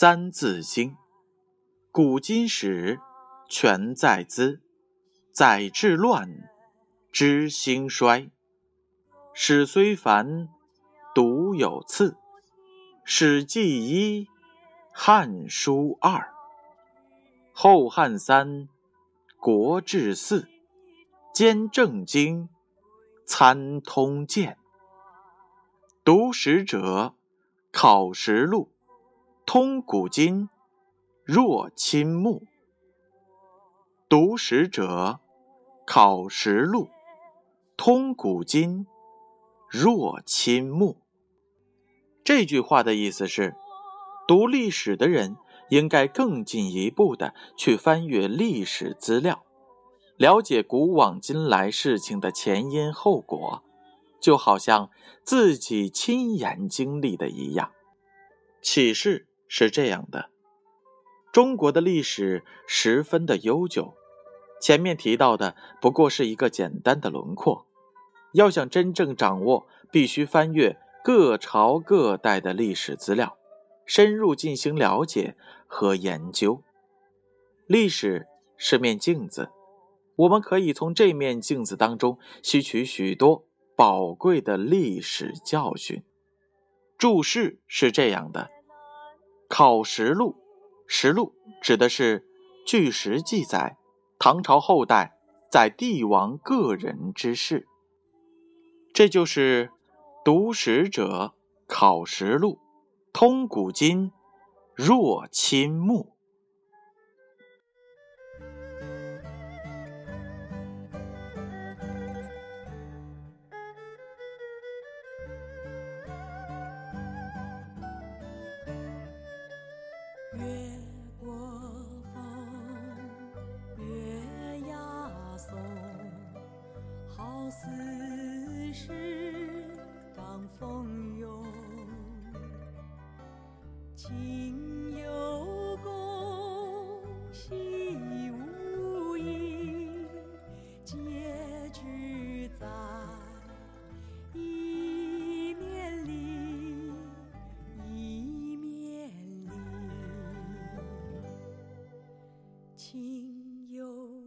三字经》，古今史全在兹，载治乱，知兴衰。史虽繁，读有次。《史记》一，《汉书》二，《后汉三》，《国志》四，兼正经，参通鉴。读史者，考实录，通古今，若亲目。读史者，考实录，通古今。若亲目，这句话的意思是，读历史的人应该更进一步的去翻阅历史资料，了解古往今来事情的前因后果，就好像自己亲眼经历的一样。启示是这样的：中国的历史十分的悠久，前面提到的不过是一个简单的轮廓。要想真正掌握，必须翻阅各朝各代的历史资料，深入进行了解和研究。历史是面镜子，我们可以从这面镜子当中吸取许多宝贵的历史教训。注释是这样的：考实录，实录指的是据实记载唐朝后代在帝王个人之事。这就是读史者考实录，通古今，若亲目。似是当风涌，今有功，昔无益，皆聚在一面里，一面里，亲有。